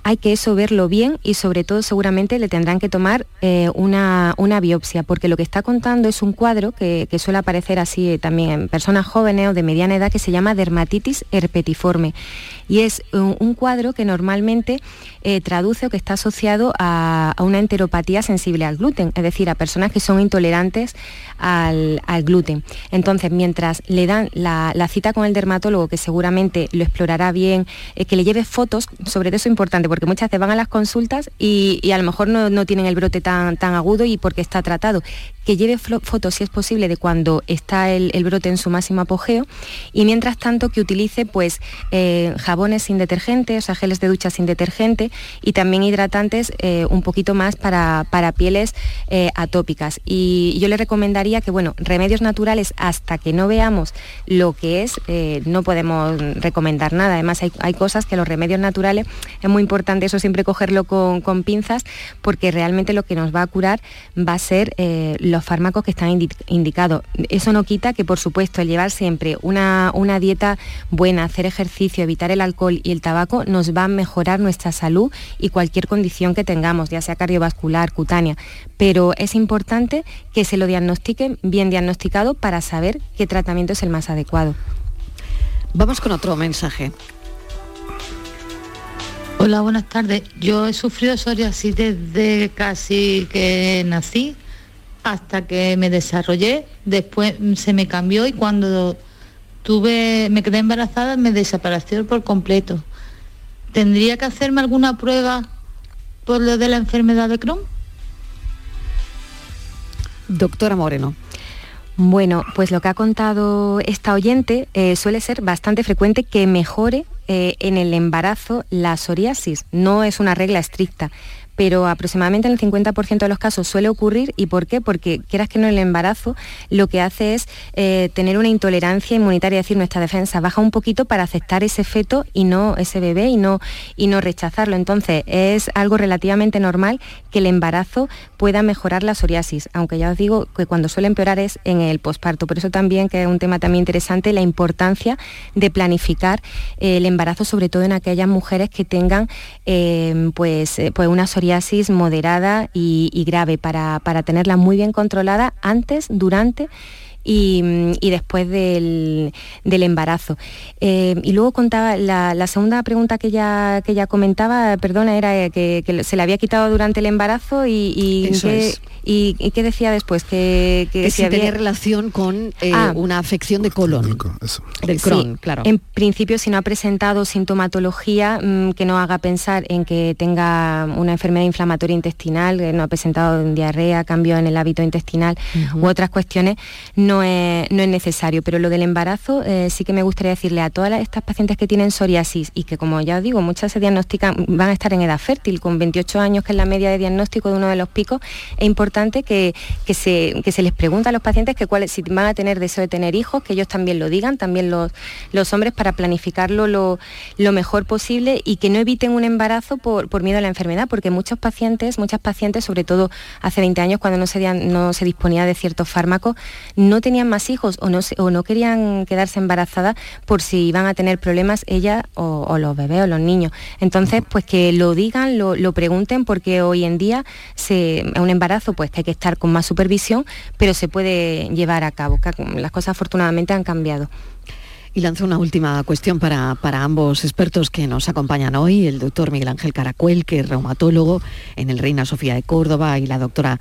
hay que eso verlo bien y sobre todo seguramente le tendrán que tomar eh, una, biopsia, porque lo que está contando es un cuadro que, suele aparecer así también en personas jóvenes o de mediana edad que se llama dermatitis herpetiforme. Y es un, cuadro que normalmente eh, traduce o que está asociado a, una enteropatía sensible al gluten, es decir, a personas que son intolerantes al, gluten. Entonces, mientras le dan la, cita con el dermatólogo, que seguramente lo explorará bien, eh, que le lleve fotos, sobre eso es importante, porque muchas veces van a las consultas y, a lo mejor no, tienen el brote tan, tan agudo y porque está tratado. Que lleve fotos, si es posible, de cuando está el, brote en su máximo apogeo y mientras tanto que utilice pues eh, jabones sin detergente, o sea, geles de ducha sin detergente y también hidratantes eh, un poquito más para, para pieles eh, atópicas. Y yo le recomendaría que, bueno, remedios naturales hasta que no veamos lo que es, no podemos recomendar nada. Además, hay, hay cosas que los remedios naturales es muy importante eso siempre cogerlo con, pinzas, porque realmente lo que nos va a curar va a ser eh, los fármacos que están indicados. Eso no quita que, por supuesto, llevar siempre una, una dieta buena, hacer ejercicio, evitar el alcohol y el tabaco, nos va a mejorar nuestra salud y cualquier condición que tengamos, ya sea cardiovascular, cutánea. Pero es importante que se lo diagnostiquen bien diagnosticado para saber qué tratamiento es el más adecuado. Vamos con otro mensaje. Hola, buenas tardes. Yo he sufrido psoriasis desde casi que nací hasta que me desarrollé. Después se me cambió y cuando tuve, me quedé embarazada me desapareció por completo. ¿Tendría que hacerme alguna prueba por lo de la enfermedad de Crohn? Doctora Moreno. Bueno, pues lo que ha contado esta oyente eh, suele ser bastante frecuente que mejore eh, en el embarazo la psoriasis. No es una regla estricta, pero aproximadamente en el 50% de los casos suele ocurrir. ¿Y por qué? Porque quieras que no el embarazo lo que hace es eh, tener una intolerancia inmunitaria, es decir, nuestra defensa baja un poquito para aceptar ese feto y no ese bebé y no, y no rechazarlo. Entonces es algo relativamente normal que el embarazo pueda mejorar la psoriasis, aunque ya os digo que cuando suele empeorar es en el posparto. Por eso también, que es un tema también interesante, la importancia de planificar eh, el embarazo, sobre todo en aquellas mujeres que tengan eh, pues, pues una psoriasis moderada y, grave para, para tenerla muy bien controlada antes, durante y, después del, embarazo. Eh, y luego contaba, la, segunda pregunta que ella, que ella comentaba, perdona, era que, se le había quitado durante el embarazo y, y, qué decía después, que, que, si, había... relación con eh, ah. una afección de colon. Del Crohn, claro. En principio, si no ha presentado sintomatología mm, que no haga pensar en que tenga una enfermedad inflamatoria intestinal, que no ha presentado diarrea, cambio en el hábito intestinal u otras cuestiones, no no es, necesario. Pero lo del embarazo eh, sí que me gustaría decirle a todas estas pacientes que tienen psoriasis y que como ya os digo, muchas se diagnostican, van a estar en edad fértil, con 28 años, que es la media de diagnóstico de uno de los picos, es importante que, se, les pregunta a los pacientes que cuáles, si van a tener deseo de tener hijos, que ellos también lo digan, también los, hombres, para planificarlo lo, mejor posible y que no eviten un embarazo por, miedo a la enfermedad, porque muchos pacientes, muchas pacientes, sobre todo hace 20 años cuando no se, disponía de ciertos fármacos, no tenían más hijos o no, querían quedarse embarazadas por si iban a tener problemas ella o, los bebés o los niños. Entonces, pues que lo digan, lo, lo pregunten, porque hoy en día se, un embarazo pues que hay que estar con más supervisión, pero se puede llevar a cabo. Las cosas afortunadamente han cambiado. Y lanzo una última cuestión para, para, ambos expertos que nos acompañan hoy, el doctor Miguel Ángel Caracuel, que es reumatólogo en el Reina Sofía de Córdoba, y la doctora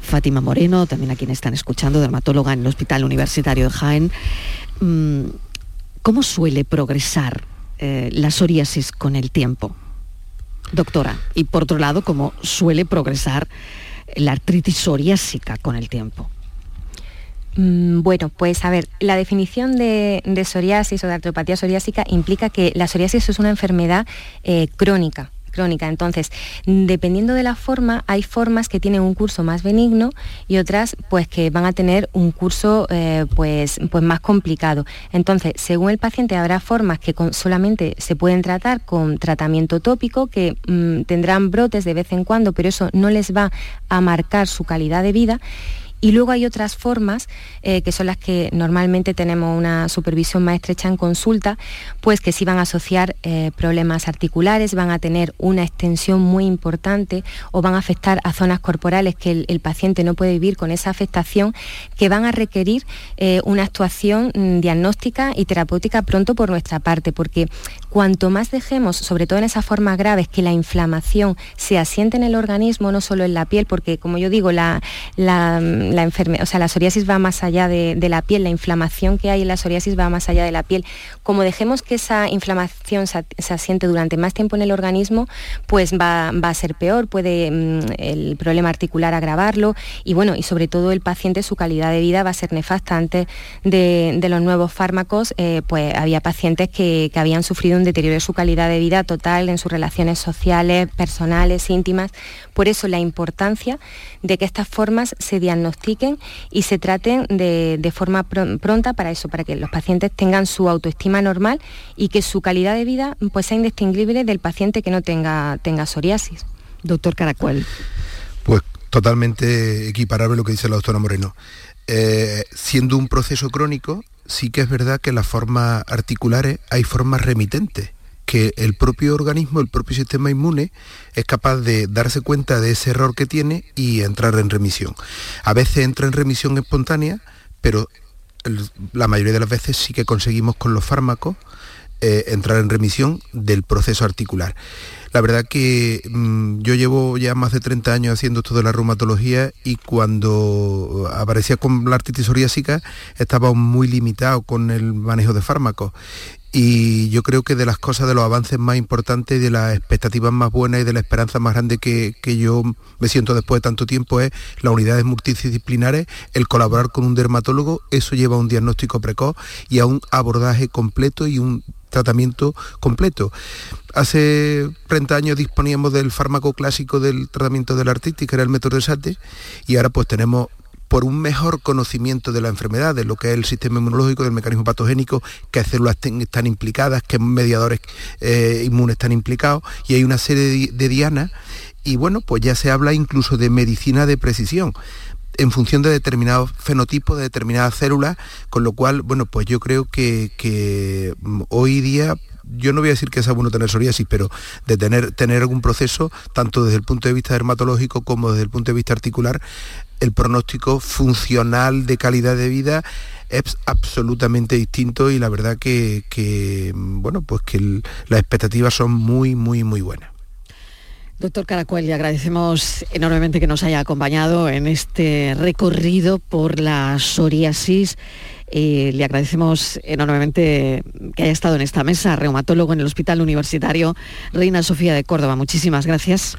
Fátima Moreno, también a quien están escuchando, dermatóloga en el Hospital Universitario de Jaén. Mm, ¿Cómo suele progresar eh, la psoriasis con el tiempo? doctora. Y por otro lado, cómo suele progresar la artritis psoriásica con el tiempo. Mm, bueno, pues a ver, la definición de, psoriasis o de artropatía psoriásica implica que la psoriasis es una enfermedad eh, crónica, Entonces, dependiendo de la forma, hay formas que tienen un curso más benigno y otras pues que van a tener un curso eh, pues, pues más complicado. Entonces, según el paciente habrá formas que solamente se pueden tratar con tratamiento tópico, que mm, tendrán brotes de vez en cuando, pero eso no les va a marcar su calidad de vida y luego hay otras formas, eh, que son las que normalmente tenemos una supervisión más estrecha en consulta, pues que sí van a asociar eh, problemas articulares, van a tener una extensión muy importante o van a afectar a zonas corporales que el, paciente no puede vivir con esa afectación, que van a requerir eh, una actuación mm, diagnóstica y terapéutica pronto por nuestra parte, porque cuanto más dejemos, sobre todo en esas formas graves, que la inflamación se asiente en el organismo, no solo en la piel, porque como yo digo, la, la enfermedad, o sea, la psoriasis va más allá de, la piel, la inflamación que hay en la psoriasis va más allá de la piel. Como dejemos que esa inflamación se, asiente durante más tiempo en el organismo, pues va, a ser peor, puede mm, el problema articular agravarlo y bueno, y sobre todo el paciente, su calidad de vida va a ser nefasta. Antes de, los nuevos fármacos, eh, pues había pacientes que, que habían sufrido un deterioro de su calidad de vida total en sus relaciones sociales, personales, íntimas. Por eso la importancia de que estas formas se diagnostiquen y se traten de, forma pronta para eso, para que los pacientes tengan su autoestima normal y que su calidad de vida pues, sea indistinguible del paciente que no tenga, tenga psoriasis. Doctor Caracuel. Pues totalmente equiparable lo que dice la doctora Moreno. Eh, siendo un proceso crónico, sí que es verdad que las formas articulares hay formas remitentes que el propio organismo, el propio sistema inmune, es capaz de darse cuenta de ese error que tiene y entrar en remisión. A veces entra en remisión espontánea, pero la mayoría de las veces sí que conseguimos con los fármacos eh, entrar en remisión del proceso articular. La verdad que mm, yo llevo ya más de 30 años haciendo esto de la reumatología y cuando aparecía con la artritis psoriásica estaba muy limitado con el manejo de fármacos. Y yo creo que de las cosas, de los avances más importantes, de las expectativas más buenas y de la esperanza más grande que, yo me siento después de tanto tiempo es las unidades multidisciplinares, el colaborar con un dermatólogo, eso lleva a un diagnóstico precoz y a un abordaje completo y un tratamiento completo. Hace 30 años disponíamos del fármaco clásico del tratamiento de la artritis, que era el método de SATE, y ahora pues tenemos por un mejor conocimiento de la enfermedad, de lo que es el sistema inmunológico, del mecanismo patogénico, qué células están implicadas, qué mediadores eh, inmunes están implicados, y hay una serie de, dianas, y bueno, pues ya se habla incluso de medicina de precisión en función de determinados fenotipos, de determinadas células, con lo cual, bueno, pues yo creo que, mm, hoy día yo no voy a decir que sea bueno tener psoriasis, pero de tener, tener algún proceso, tanto desde el punto de vista dermatológico como desde el punto de vista articular, el pronóstico funcional de calidad de vida es absolutamente distinto y la verdad que, bueno, pues que las expectativas son muy, muy, muy buenas. Doctor Caracuel, le agradecemos enormemente que nos haya acompañado en este recorrido por la psoriasis. Eh, le agradecemos enormemente que haya estado en esta mesa, reumatólogo en el Hospital Universitario Reina Sofía de Córdoba. Muchísimas gracias.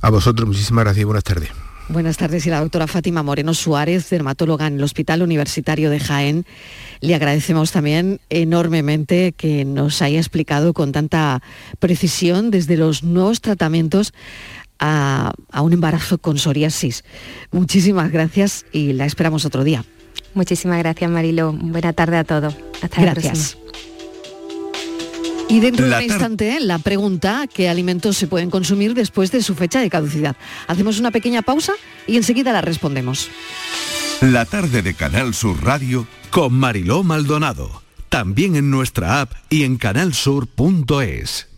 A vosotros, muchísimas gracias y buenas tardes. Buenas tardes y la doctora Fátima Moreno Suárez, dermatóloga en el Hospital Universitario de Jaén. Le agradecemos también enormemente que nos haya explicado con tanta precisión desde los nuevos tratamientos a, a un embarazo con psoriasis. Muchísimas gracias y la esperamos otro día. Muchísimas gracias, Marilo. Buena tarde a todos. Hasta la Gracias. próxima. Y dentro de un instante, la pregunta, ¿qué alimentos se pueden consumir después de su fecha de caducidad? Hacemos una pequeña pausa y enseguida la respondemos. La tarde de Canal Sur Radio con Mariló Maldonado. También en nuestra app y en canalsur.es.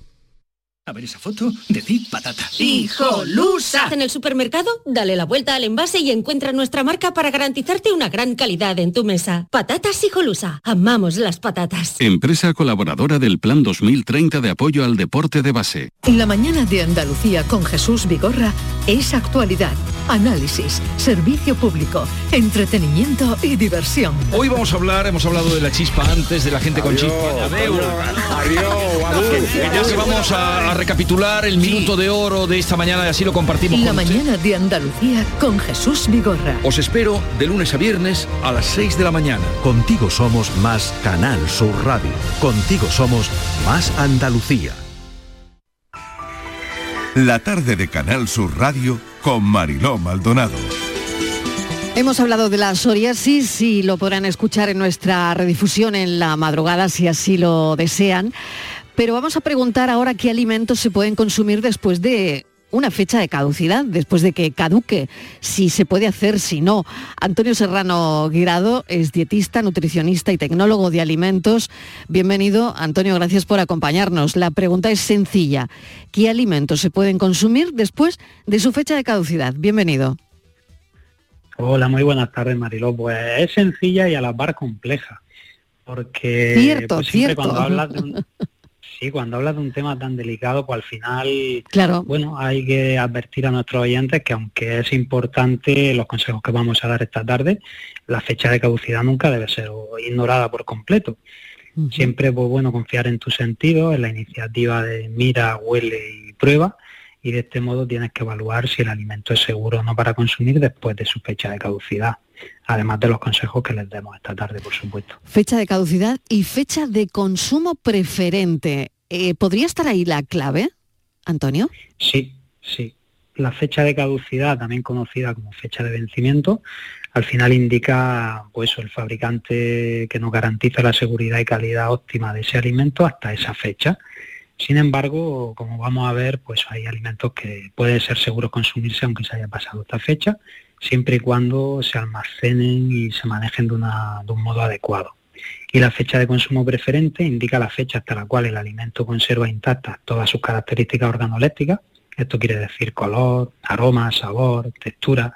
A ver esa foto, decid patata. ¡Hijolusa! En el supermercado, dale la vuelta al envase y encuentra nuestra marca para garantizarte una gran calidad en tu mesa. Patatas Hijolusa. Amamos las patatas. Empresa colaboradora del Plan 2030 de apoyo al deporte de base. La mañana de Andalucía con Jesús Vigorra es actualidad, análisis, servicio público, entretenimiento y diversión. Hoy vamos a hablar, hemos hablado de la chispa antes, de la gente con chispa. Adeu. Que ya se vamos a, a recapitular el minuto de oro de esta mañana y así lo compartimos La con usted. mañana de Andalucía con Jesús Vigorra. Os espero de lunes a viernes a las 6 de la mañana. Contigo somos más Canal Sur Radio. Contigo somos más Andalucía. La tarde de Canal Sur Radio con Mariló Maldonado. Hemos hablado de la psoriasis y lo podrán escuchar en nuestra redifusión en la madrugada si así lo desean. Pero vamos a preguntar ahora qué alimentos se pueden consumir después de una fecha de caducidad, después de que caduque, si se puede hacer, si no. Antonio Serrano Guirado es dietista, nutricionista y tecnólogo de alimentos. Bienvenido, Antonio, gracias por acompañarnos. La pregunta es sencilla. ¿Qué alimentos se pueden consumir después de su fecha de caducidad? Bienvenido. Hola, muy buenas tardes, Mariló. Pues es sencilla y a la par compleja, porque Cierto, pues, siempre cierto. cuando hablas de un, sí, cuando hablas de un tema tan delicado, pues al final, Claro. bueno, hay que advertir a nuestros oyentes que aunque es importante los consejos que vamos a dar esta tarde, la fecha de caducidad nunca debe ser ignorada por completo. Siempre, pues bueno, confiar en tus sentidos, en la iniciativa de mira, huele y prueba, y de este modo tienes que evaluar si el alimento es seguro o no para consumir después de su fecha de caducidad, además de los consejos que les demos esta tarde, por supuesto. Fecha de caducidad y fecha de consumo preferente. Eh, ¿Podría estar ahí la clave, Antonio? Sí, sí. La fecha de caducidad, también conocida como fecha de vencimiento, al final indica pues el fabricante que nos garantiza la seguridad y calidad óptima de ese alimento hasta esa fecha. Sin embargo, como vamos a ver, pues hay alimentos que pueden ser seguros consumirse aunque se haya pasado esta fecha, siempre y cuando se almacenen y se manejen de, una- de un modo adecuado. Y la fecha de consumo preferente indica la fecha hasta la cual el alimento conserva intactas todas sus características organolépticas. Esto quiere decir color, aroma, sabor, textura.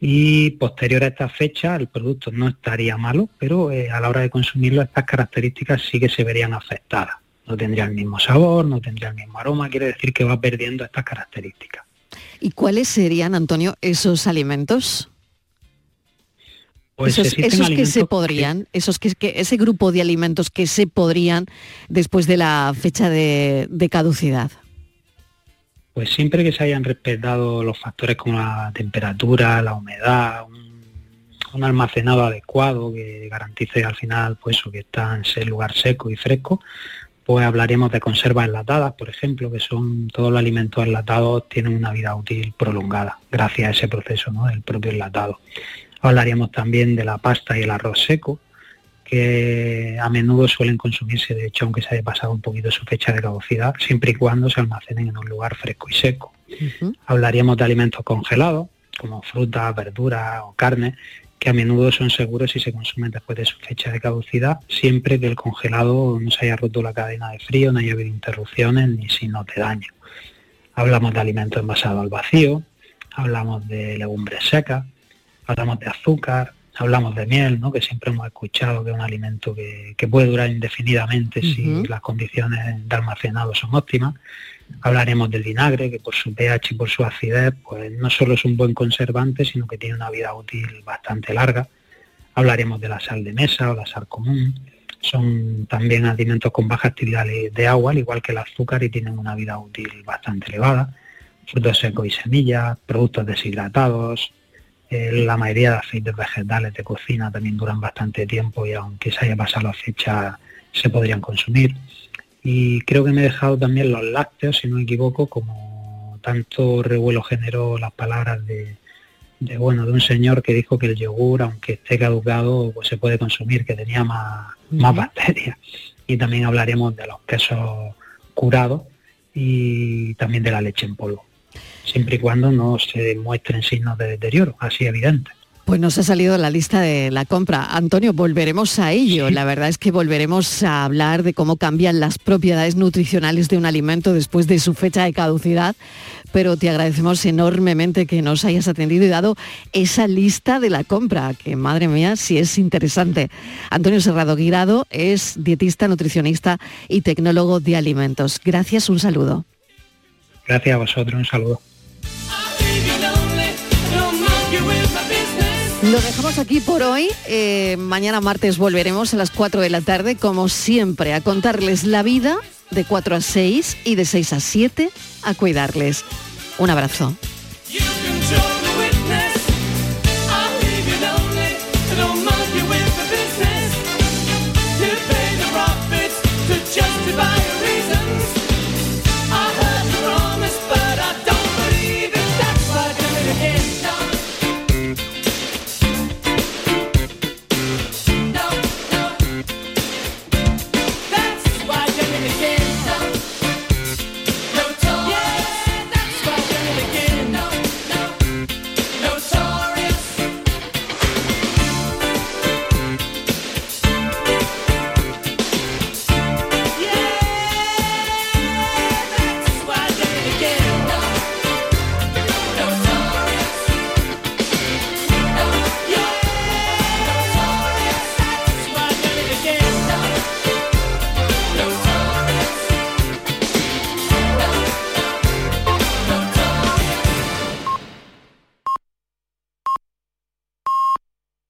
Y posterior a esta fecha el producto no estaría malo, pero eh, a la hora de consumirlo estas características sí que se verían afectadas. No tendría el mismo sabor, no tendría el mismo aroma, quiere decir que va perdiendo estas características. ¿Y cuáles serían, Antonio, esos alimentos? Pues esos que se podrían, esos que, que- ese grupo de alimentos que se podrían después de la fecha de, de caducidad. Pues siempre que se hayan respetado los factores como la temperatura, la humedad, un, un almacenado adecuado que garantice al final pues que está en ese lugar seco y fresco, pues hablaríamos de conservas enlatadas, por ejemplo, que son todos los alimentos enlatados tienen una vida útil prolongada gracias a ese proceso ¿no? del propio enlatado. Hablaríamos también de la pasta y el arroz seco, que a menudo suelen consumirse, de hecho, aunque se haya pasado un poquito su fecha de caducidad, siempre y cuando se almacenen en un lugar fresco y seco. Hablaríamos de alimentos congelados, como frutas, verduras o carne, que a menudo son seguros si se consumen después de su fecha de caducidad, siempre que el congelado no se haya roto la cadena de frío, no haya habido interrupciones ni signos de daño. Hablamos de alimentos envasados al vacío, hablamos de legumbres secas, hablamos de azúcar, hablamos de miel, ¿no? que siempre hemos escuchado que es un alimento que, que puede durar indefinidamente si las condiciones de almacenado son óptimas. Hablaremos del vinagre, que por su pH y por su acidez, pues no solo es un buen conservante, sino que tiene una vida útil bastante larga. Hablaremos de la sal de mesa o la sal común. Son también alimentos con baja actividad de agua, al igual que el azúcar, y tienen una vida útil bastante elevada. Frutos secos y semillas, productos deshidratados, eh, la mayoría de aceites vegetales de cocina también duran bastante tiempo y aunque se haya pasado la fecha se podrían consumir. Y creo que me he dejado también los lácteos, si no me equivoco, como tanto revuelo generó las palabras de, de, bueno de un señor que dijo que el yogur, aunque esté caducado, pues se puede consumir, que tenía más, más bacterias. Y también hablaremos de los quesos curados y también de la leche en polvo, siempre y cuando no se muestren signos de deterioro, así evidente. Pues nos ha salido la lista de la compra. Antonio, volveremos a ello. La verdad es que volveremos a hablar de cómo cambian las propiedades nutricionales de un alimento después de su fecha de caducidad, pero te agradecemos enormemente que nos hayas atendido y dado esa lista de la compra, que madre mía, sí es interesante. Antonio Serrado Guirado es dietista, nutricionista y tecnólogo de alimentos. Gracias, un saludo. Gracias a vosotros, un saludo. Lo dejamos aquí por hoy. Eh, mañana martes volveremos a las 4 de la tarde, como siempre, a contarles la vida de 4 a 6 y de 6 a 7 a cuidarles. Un abrazo.